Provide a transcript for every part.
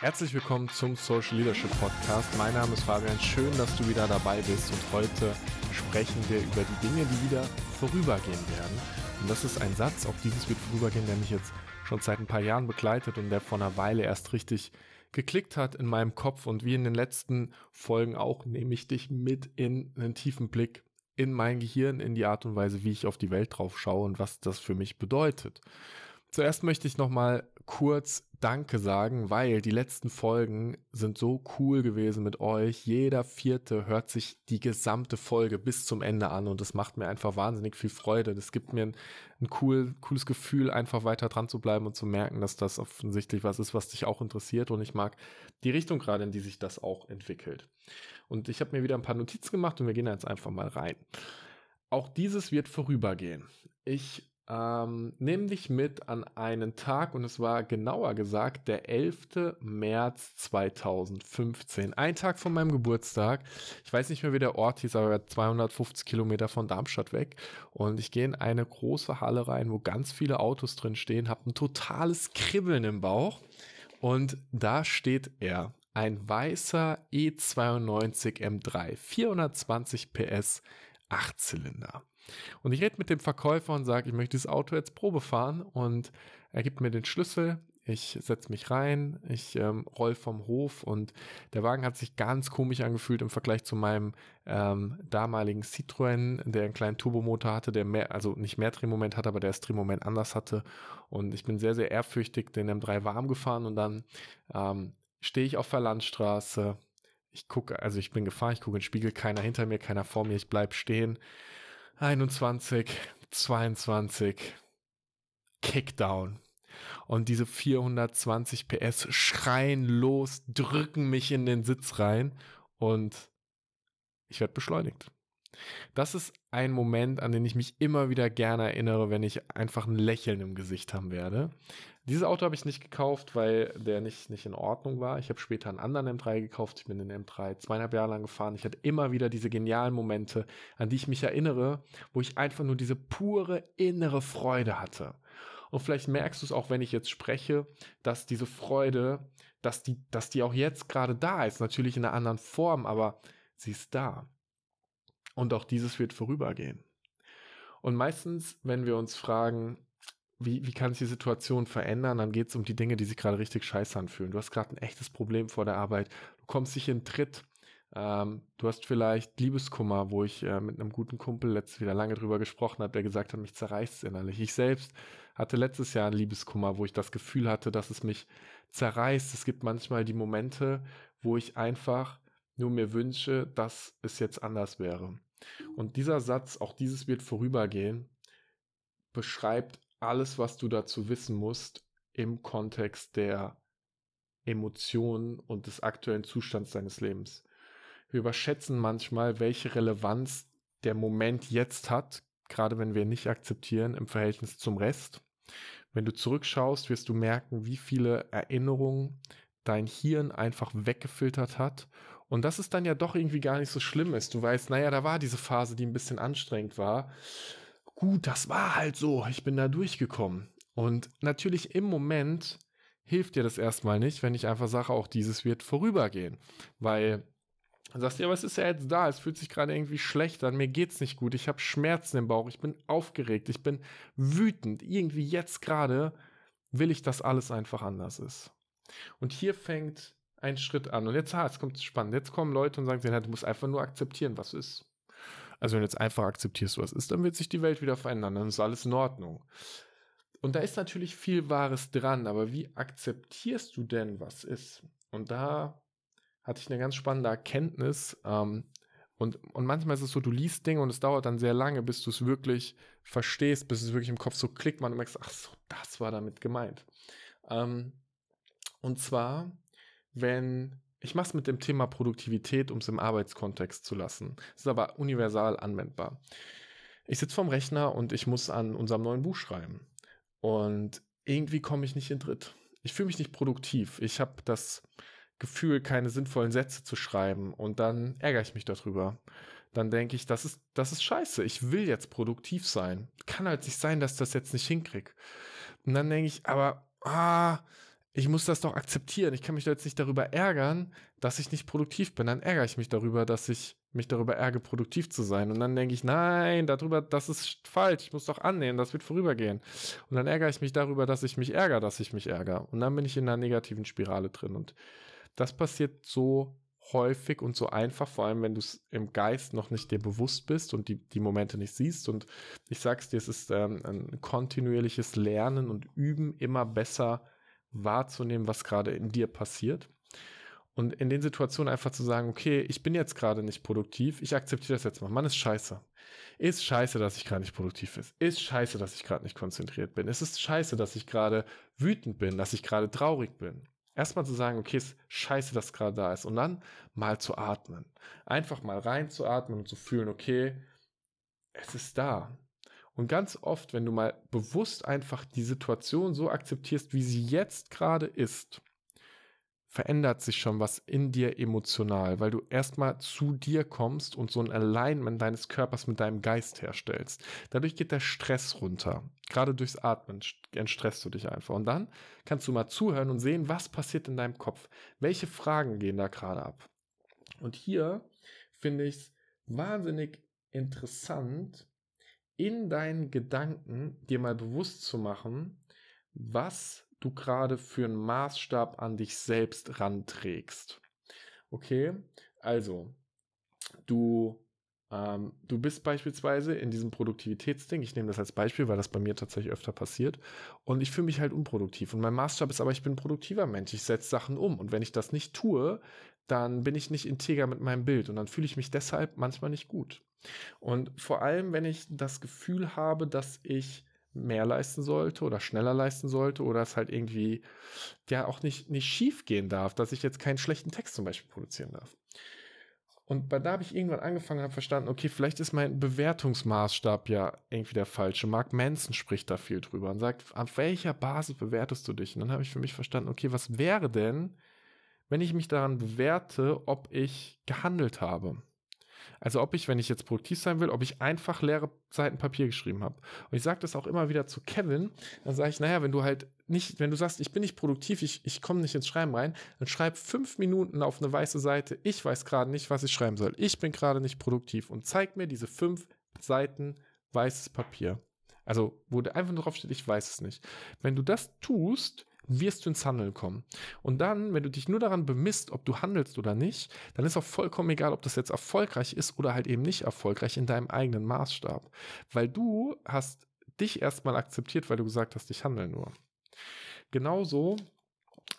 Herzlich willkommen zum Social Leadership Podcast. Mein Name ist Fabian. Schön, dass du wieder dabei bist. Und heute sprechen wir über die Dinge, die wieder vorübergehen werden. Und das ist ein Satz, auch dieses wird vorübergehen, der mich jetzt schon seit ein paar Jahren begleitet und der vor einer Weile erst richtig geklickt hat in meinem Kopf. Und wie in den letzten Folgen auch, nehme ich dich mit in einen tiefen Blick in mein Gehirn, in die Art und Weise, wie ich auf die Welt drauf schaue und was das für mich bedeutet. Zuerst möchte ich nochmal kurz Danke sagen, weil die letzten Folgen sind so cool gewesen mit euch. Jeder vierte hört sich die gesamte Folge bis zum Ende an und das macht mir einfach wahnsinnig viel Freude. Das gibt mir ein, ein cool, cooles Gefühl, einfach weiter dran zu bleiben und zu merken, dass das offensichtlich was ist, was dich auch interessiert und ich mag die Richtung gerade, in die sich das auch entwickelt. Und ich habe mir wieder ein paar Notizen gemacht und wir gehen jetzt einfach mal rein. Auch dieses wird vorübergehen. Ich ähm, nimm dich mit an einen Tag und es war genauer gesagt der 11. März 2015. Ein Tag von meinem Geburtstag. Ich weiß nicht mehr, wie der Ort hieß, aber 250 Kilometer von Darmstadt weg. Und ich gehe in eine große Halle rein, wo ganz viele Autos drin stehen, habe ein totales Kribbeln im Bauch. Und da steht er. Ein weißer E92 M3, 420 PS, 8 Zylinder. Und ich rede mit dem Verkäufer und sage, ich möchte das Auto jetzt Probe fahren. Und er gibt mir den Schlüssel. Ich setze mich rein, ich ähm, roll vom Hof. Und der Wagen hat sich ganz komisch angefühlt im Vergleich zu meinem ähm, damaligen Citroën, der einen kleinen Turbomotor hatte, der mehr, also nicht mehr Drehmoment hatte, aber der das Drehmoment anders hatte. Und ich bin sehr, sehr ehrfürchtig den M3 warm gefahren. Und dann ähm, stehe ich auf der Landstraße. Ich gucke, also ich bin gefahren, ich gucke in den Spiegel, keiner hinter mir, keiner vor mir, ich bleib stehen 21, 22, Kickdown. Und diese 420 PS schreien los, drücken mich in den Sitz rein und ich werde beschleunigt. Das ist ein Moment, an den ich mich immer wieder gerne erinnere, wenn ich einfach ein Lächeln im Gesicht haben werde. Dieses Auto habe ich nicht gekauft, weil der nicht, nicht in Ordnung war. Ich habe später einen anderen M3 gekauft. Ich bin den M3 zweieinhalb Jahre lang gefahren. Ich hatte immer wieder diese genialen Momente, an die ich mich erinnere, wo ich einfach nur diese pure innere Freude hatte. Und vielleicht merkst du es auch, wenn ich jetzt spreche, dass diese Freude, dass die, dass die auch jetzt gerade da ist. Natürlich in einer anderen Form, aber sie ist da. Und auch dieses wird vorübergehen. Und meistens, wenn wir uns fragen, wie, wie kann ich die Situation verändern? Dann geht es um die Dinge, die sich gerade richtig scheiße anfühlen. Du hast gerade ein echtes Problem vor der Arbeit. Du kommst nicht in Tritt. Ähm, du hast vielleicht Liebeskummer, wo ich äh, mit einem guten Kumpel letztes wieder lange drüber gesprochen habe, der gesagt hat, mich zerreißt innerlich. Ich selbst hatte letztes Jahr einen Liebeskummer, wo ich das Gefühl hatte, dass es mich zerreißt. Es gibt manchmal die Momente, wo ich einfach nur mir wünsche, dass es jetzt anders wäre. Und dieser Satz, auch dieses wird vorübergehen, beschreibt alles, was du dazu wissen musst im Kontext der Emotionen und des aktuellen Zustands deines Lebens. Wir überschätzen manchmal, welche Relevanz der Moment jetzt hat, gerade wenn wir nicht akzeptieren im Verhältnis zum Rest. Wenn du zurückschaust, wirst du merken, wie viele Erinnerungen dein Hirn einfach weggefiltert hat. Und dass es dann ja doch irgendwie gar nicht so schlimm ist. Du weißt, naja, da war diese Phase, die ein bisschen anstrengend war gut, das war halt so, ich bin da durchgekommen. Und natürlich im Moment hilft dir das erstmal nicht, wenn ich einfach sage, auch dieses wird vorübergehen. Weil dann sagst du, ja, was ist ja jetzt da? Es fühlt sich gerade irgendwie schlecht an, mir geht's nicht gut, ich habe Schmerzen im Bauch, ich bin aufgeregt, ich bin wütend. Irgendwie jetzt gerade will ich, dass alles einfach anders ist. Und hier fängt ein Schritt an. Und jetzt, ah, jetzt kommt es spannend. Jetzt kommen Leute und sagen, du musst einfach nur akzeptieren, was ist. Also wenn du jetzt einfach akzeptierst, was ist, dann wird sich die Welt wieder verändern, dann ist alles in Ordnung. Und da ist natürlich viel Wahres dran, aber wie akzeptierst du denn, was ist? Und da hatte ich eine ganz spannende Erkenntnis. Ähm, und, und manchmal ist es so, du liest Dinge und es dauert dann sehr lange, bis du es wirklich verstehst, bis es wirklich im Kopf so klickt, man merkst, ach so, das war damit gemeint. Ähm, und zwar, wenn ich mache es mit dem Thema Produktivität, um es im Arbeitskontext zu lassen. Es ist aber universal anwendbar. Ich sitze vorm Rechner und ich muss an unserem neuen Buch schreiben. Und irgendwie komme ich nicht in Dritt. Ich fühle mich nicht produktiv. Ich habe das Gefühl, keine sinnvollen Sätze zu schreiben. Und dann ärgere ich mich darüber. Dann denke ich, das ist, das ist scheiße. Ich will jetzt produktiv sein. Kann halt nicht sein, dass ich das jetzt nicht hinkriege. Und dann denke ich, aber, ah, ich muss das doch akzeptieren. Ich kann mich doch jetzt nicht darüber ärgern, dass ich nicht produktiv bin. Dann ärgere ich mich darüber, dass ich mich darüber ärgere, produktiv zu sein. Und dann denke ich, nein, darüber, das ist falsch. Ich muss doch annehmen, das wird vorübergehen. Und dann ärgere ich mich darüber, dass ich mich ärgere, dass ich mich ärgere. Und dann bin ich in einer negativen Spirale drin. Und das passiert so häufig und so einfach, vor allem wenn du es im Geist noch nicht dir bewusst bist und die, die Momente nicht siehst. Und ich sag's dir, es ist ähm, ein kontinuierliches Lernen und Üben, immer besser wahrzunehmen, was gerade in dir passiert. Und in den Situationen einfach zu sagen, okay, ich bin jetzt gerade nicht produktiv, ich akzeptiere das jetzt mal. Mann, ist scheiße. Ist scheiße, dass ich gerade nicht produktiv bin. Ist scheiße, dass ich gerade nicht konzentriert bin. Es ist scheiße, dass ich gerade wütend bin, dass ich gerade traurig bin. Erstmal zu sagen, okay, ist scheiße, dass gerade da ist. Und dann mal zu atmen. Einfach mal reinzuatmen und zu fühlen, okay, es ist da. Und ganz oft, wenn du mal bewusst einfach die Situation so akzeptierst, wie sie jetzt gerade ist, verändert sich schon was in dir emotional, weil du erstmal zu dir kommst und so ein Alignment deines Körpers mit deinem Geist herstellst. Dadurch geht der Stress runter. Gerade durchs Atmen entstresst du dich einfach. Und dann kannst du mal zuhören und sehen, was passiert in deinem Kopf. Welche Fragen gehen da gerade ab? Und hier finde ich es wahnsinnig interessant, in deinen Gedanken dir mal bewusst zu machen, was du gerade für einen Maßstab an dich selbst ranträgst. Okay, also du ähm, du bist beispielsweise in diesem Produktivitätsding, ich nehme das als Beispiel, weil das bei mir tatsächlich öfter passiert, und ich fühle mich halt unproduktiv. Und mein Maßstab ist aber, ich bin ein produktiver Mensch, ich setze Sachen um. Und wenn ich das nicht tue, dann bin ich nicht integer mit meinem Bild und dann fühle ich mich deshalb manchmal nicht gut. Und vor allem, wenn ich das Gefühl habe, dass ich mehr leisten sollte oder schneller leisten sollte oder es halt irgendwie ja auch nicht, nicht schief gehen darf, dass ich jetzt keinen schlechten Text zum Beispiel produzieren darf. Und da habe ich irgendwann angefangen und habe verstanden, okay, vielleicht ist mein Bewertungsmaßstab ja irgendwie der falsche. Mark Manson spricht da viel drüber und sagt, auf welcher Basis bewertest du dich? Und dann habe ich für mich verstanden, okay, was wäre denn, wenn ich mich daran bewerte, ob ich gehandelt habe? Also ob ich, wenn ich jetzt produktiv sein will, ob ich einfach leere Seiten Papier geschrieben habe. Und ich sage das auch immer wieder zu Kevin, dann sage ich, naja, wenn du halt nicht, wenn du sagst, ich bin nicht produktiv, ich, ich komme nicht ins Schreiben rein, dann schreib fünf Minuten auf eine weiße Seite, ich weiß gerade nicht, was ich schreiben soll. Ich bin gerade nicht produktiv und zeig mir diese fünf Seiten weißes Papier. Also, wo einfach nur drauf steht, ich weiß es nicht. Wenn du das tust, wirst du ins Handeln kommen. Und dann, wenn du dich nur daran bemisst, ob du handelst oder nicht, dann ist auch vollkommen egal, ob das jetzt erfolgreich ist oder halt eben nicht erfolgreich in deinem eigenen Maßstab. Weil du hast dich erstmal akzeptiert, weil du gesagt hast, ich handle nur. Genauso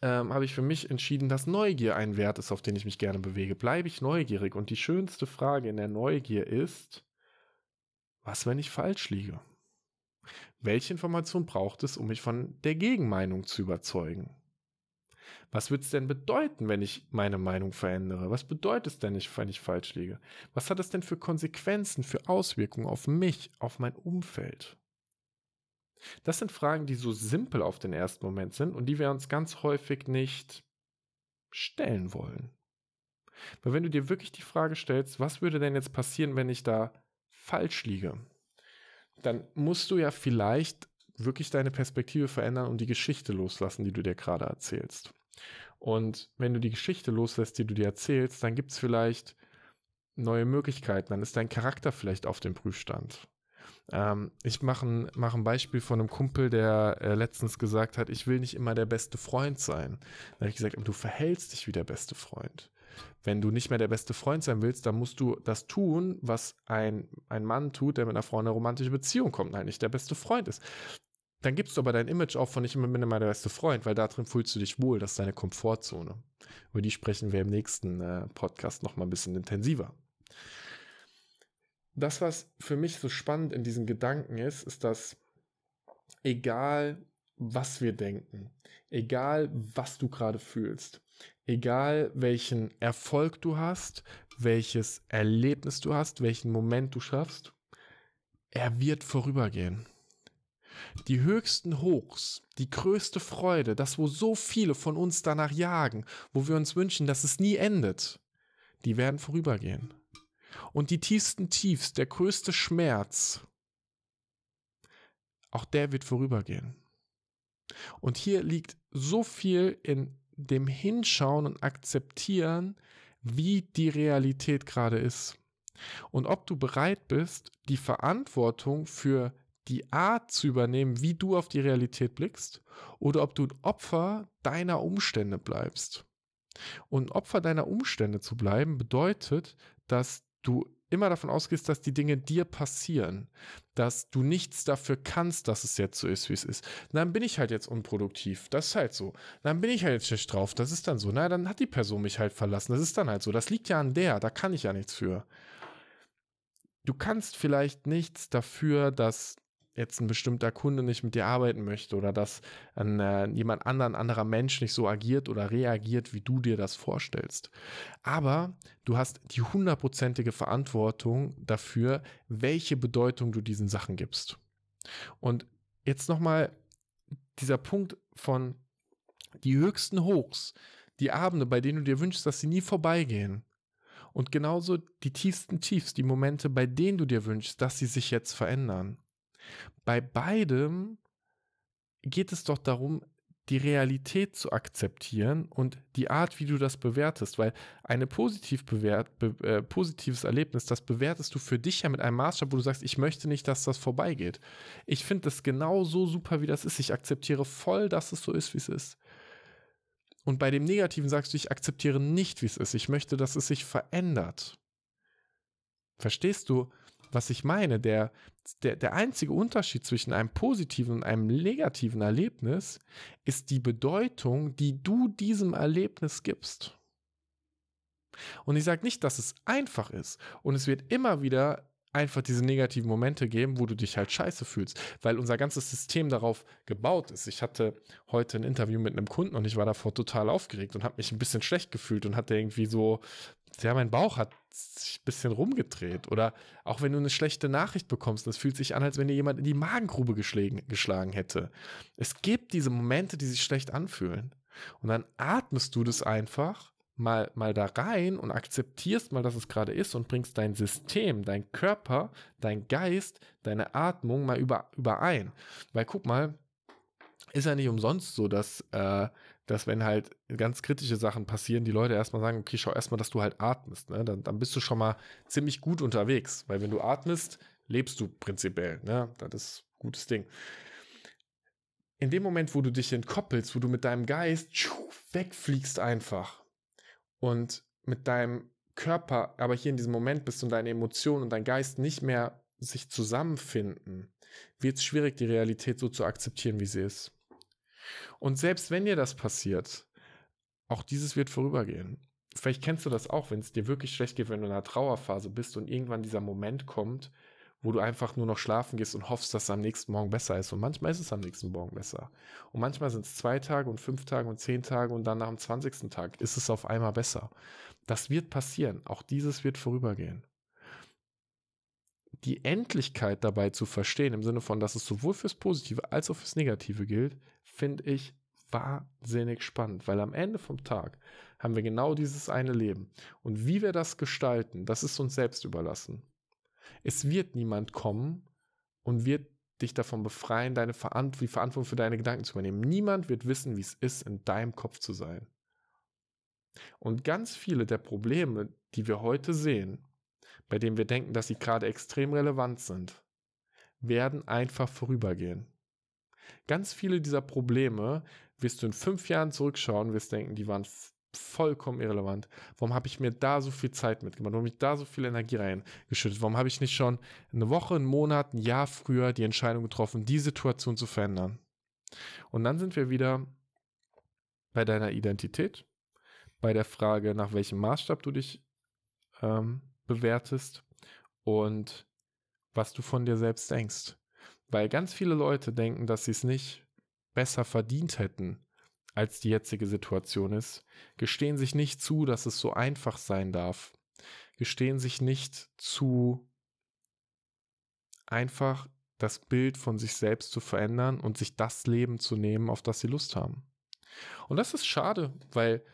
ähm, habe ich für mich entschieden, dass Neugier ein Wert ist, auf den ich mich gerne bewege. Bleibe ich neugierig? Und die schönste Frage in der Neugier ist, was, wenn ich falsch liege? Welche Information braucht es, um mich von der Gegenmeinung zu überzeugen? Was wird es denn bedeuten, wenn ich meine Meinung verändere? Was bedeutet es denn, wenn ich falsch liege? Was hat es denn für Konsequenzen, für Auswirkungen auf mich, auf mein Umfeld? Das sind Fragen, die so simpel auf den ersten Moment sind und die wir uns ganz häufig nicht stellen wollen. Weil wenn du dir wirklich die Frage stellst, was würde denn jetzt passieren, wenn ich da falsch liege? Dann musst du ja vielleicht wirklich deine Perspektive verändern und die Geschichte loslassen, die du dir gerade erzählst. Und wenn du die Geschichte loslässt, die du dir erzählst, dann gibt es vielleicht neue Möglichkeiten, dann ist dein Charakter vielleicht auf dem Prüfstand. Ähm, ich mache ein, mach ein Beispiel von einem Kumpel, der äh, letztens gesagt hat, ich will nicht immer der beste Freund sein. Da habe ich gesagt, du verhältst dich wie der beste Freund. Wenn du nicht mehr der beste Freund sein willst, dann musst du das tun, was ein, ein Mann tut, der mit einer Frau in eine romantische Beziehung kommt, nein, nicht der beste Freund ist. Dann gibst du aber dein Image auch von nicht immer bin immer der beste Freund, weil darin fühlst du dich wohl, das ist deine Komfortzone. Über die sprechen wir im nächsten äh, Podcast nochmal ein bisschen intensiver. Das, was für mich so spannend in diesen Gedanken ist, ist, dass egal was wir denken, egal was du gerade fühlst, egal welchen Erfolg du hast, welches Erlebnis du hast, welchen Moment du schaffst, er wird vorübergehen. Die höchsten Hochs, die größte Freude, das, wo so viele von uns danach jagen, wo wir uns wünschen, dass es nie endet, die werden vorübergehen. Und die tiefsten Tiefs, der größte Schmerz, auch der wird vorübergehen. Und hier liegt so viel in dem Hinschauen und Akzeptieren, wie die Realität gerade ist. Und ob du bereit bist, die Verantwortung für die Art zu übernehmen, wie du auf die Realität blickst, oder ob du ein Opfer deiner Umstände bleibst. Und Opfer deiner Umstände zu bleiben, bedeutet, dass du immer davon ausgehst, dass die Dinge dir passieren, dass du nichts dafür kannst, dass es jetzt so ist, wie es ist. Dann bin ich halt jetzt unproduktiv. Das ist halt so. Dann bin ich halt jetzt schlecht drauf. Das ist dann so. Na, dann hat die Person mich halt verlassen. Das ist dann halt so. Das liegt ja an der. Da kann ich ja nichts für. Du kannst vielleicht nichts dafür, dass jetzt ein bestimmter Kunde nicht mit dir arbeiten möchte oder dass ein, äh, jemand anderen, anderer Mensch nicht so agiert oder reagiert, wie du dir das vorstellst. Aber du hast die hundertprozentige Verantwortung dafür, welche Bedeutung du diesen Sachen gibst. Und jetzt nochmal dieser Punkt von die höchsten Hochs, die Abende, bei denen du dir wünschst, dass sie nie vorbeigehen. Und genauso die tiefsten Tiefs, die Momente, bei denen du dir wünschst, dass sie sich jetzt verändern. Bei beidem geht es doch darum, die Realität zu akzeptieren und die Art, wie du das bewertest, weil ein positiv bewert, be, äh, positives Erlebnis, das bewertest du für dich ja mit einem Maßstab, wo du sagst, ich möchte nicht, dass das vorbeigeht. Ich finde das genau so super, wie das ist. Ich akzeptiere voll, dass es so ist, wie es ist. Und bei dem Negativen sagst du, ich akzeptiere nicht, wie es ist. Ich möchte, dass es sich verändert. Verstehst du? Was ich meine, der, der, der einzige Unterschied zwischen einem positiven und einem negativen Erlebnis ist die Bedeutung, die du diesem Erlebnis gibst. Und ich sage nicht, dass es einfach ist. Und es wird immer wieder einfach diese negativen Momente geben, wo du dich halt scheiße fühlst, weil unser ganzes System darauf gebaut ist. Ich hatte heute ein Interview mit einem Kunden und ich war davor total aufgeregt und habe mich ein bisschen schlecht gefühlt und hatte irgendwie so ja, mein Bauch hat sich ein bisschen rumgedreht. Oder auch wenn du eine schlechte Nachricht bekommst, das fühlt sich an, als wenn dir jemand in die Magengrube geschlagen, hätte. Es gibt diese Momente, die sich schlecht anfühlen. Und dann atmest du das einfach mal, mal da rein und akzeptierst mal, dass es gerade ist und bringst dein System, dein Körper, dein Geist, deine Atmung mal über, überein. Weil guck mal, ist ja nicht umsonst so, dass, äh, dass wenn halt ganz kritische Sachen passieren, die Leute erstmal sagen, okay, schau erstmal, dass du halt atmest. Ne? Dann, dann bist du schon mal ziemlich gut unterwegs. Weil wenn du atmest, lebst du prinzipiell. Ne? Das ist ein gutes Ding. In dem Moment, wo du dich entkoppelst, wo du mit deinem Geist wegfliegst einfach und mit deinem Körper, aber hier in diesem Moment bist und deine Emotionen und dein Geist nicht mehr sich zusammenfinden, wird es schwierig, die Realität so zu akzeptieren, wie sie ist. Und selbst wenn dir das passiert, auch dieses wird vorübergehen. Vielleicht kennst du das auch, wenn es dir wirklich schlecht geht, wenn du in einer Trauerphase bist und irgendwann dieser Moment kommt, wo du einfach nur noch schlafen gehst und hoffst, dass es am nächsten Morgen besser ist. Und manchmal ist es am nächsten Morgen besser. Und manchmal sind es zwei Tage und fünf Tage und zehn Tage und dann nach dem zwanzigsten Tag ist es auf einmal besser. Das wird passieren. Auch dieses wird vorübergehen die Endlichkeit dabei zu verstehen, im Sinne von, dass es sowohl fürs Positive als auch fürs Negative gilt, finde ich wahnsinnig spannend, weil am Ende vom Tag haben wir genau dieses eine Leben. Und wie wir das gestalten, das ist uns selbst überlassen. Es wird niemand kommen und wird dich davon befreien, deine Verant die Verantwortung für deine Gedanken zu übernehmen. Niemand wird wissen, wie es ist, in deinem Kopf zu sein. Und ganz viele der Probleme, die wir heute sehen, bei denen wir denken, dass sie gerade extrem relevant sind, werden einfach vorübergehen. Ganz viele dieser Probleme wirst du in fünf Jahren zurückschauen, wirst denken, die waren vollkommen irrelevant. Warum habe ich mir da so viel Zeit mitgemacht? Warum habe ich da so viel Energie reingeschüttet? Warum habe ich nicht schon eine Woche, einen Monat, ein Jahr früher die Entscheidung getroffen, die Situation zu verändern? Und dann sind wir wieder bei deiner Identität, bei der Frage, nach welchem Maßstab du dich ähm, bewertest und was du von dir selbst denkst. Weil ganz viele Leute denken, dass sie es nicht besser verdient hätten, als die jetzige Situation ist, gestehen sich nicht zu, dass es so einfach sein darf, gestehen sich nicht zu, einfach das Bild von sich selbst zu verändern und sich das Leben zu nehmen, auf das sie Lust haben. Und das ist schade, weil,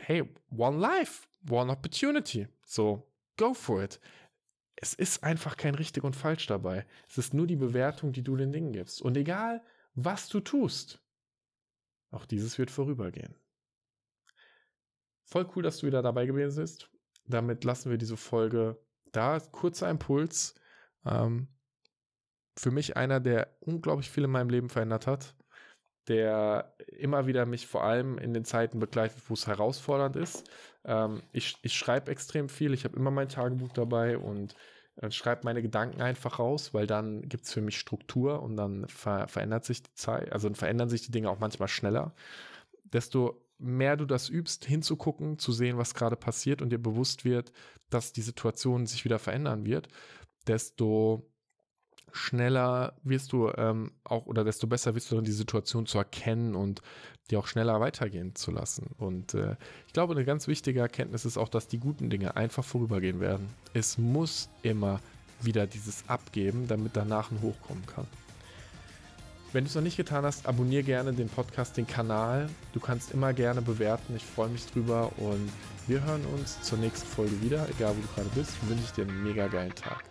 hey, one life, one opportunity. So, go for it. Es ist einfach kein richtig und falsch dabei. Es ist nur die Bewertung, die du den Dingen gibst. Und egal, was du tust. Auch dieses wird vorübergehen. Voll cool, dass du wieder dabei gewesen bist. Damit lassen wir diese Folge da. Kurzer Impuls. Ähm, für mich einer, der unglaublich viel in meinem Leben verändert hat. Der immer wieder mich vor allem in den Zeiten begleitet, wo es herausfordernd ist. Ähm, ich ich schreibe extrem viel. Ich habe immer mein Tagebuch dabei und äh, schreibe meine Gedanken einfach raus, weil dann gibt es für mich Struktur und dann ver verändert sich die Zeit, also verändern sich die Dinge auch manchmal schneller. Desto mehr du das übst, hinzugucken, zu sehen, was gerade passiert und dir bewusst wird, dass die Situation sich wieder verändern wird, desto schneller wirst du ähm, auch oder desto besser wirst du dann die Situation zu erkennen und die auch schneller weitergehen zu lassen. Und äh, ich glaube, eine ganz wichtige Erkenntnis ist auch, dass die guten Dinge einfach vorübergehen werden. Es muss immer wieder dieses Abgeben, damit danach ein Hochkommen kann. Wenn du es noch nicht getan hast, abonniere gerne den Podcast, den Kanal. Du kannst immer gerne bewerten. Ich freue mich drüber und wir hören uns zur nächsten Folge wieder. Egal wo du gerade bist, wünsche ich dir einen mega geilen Tag.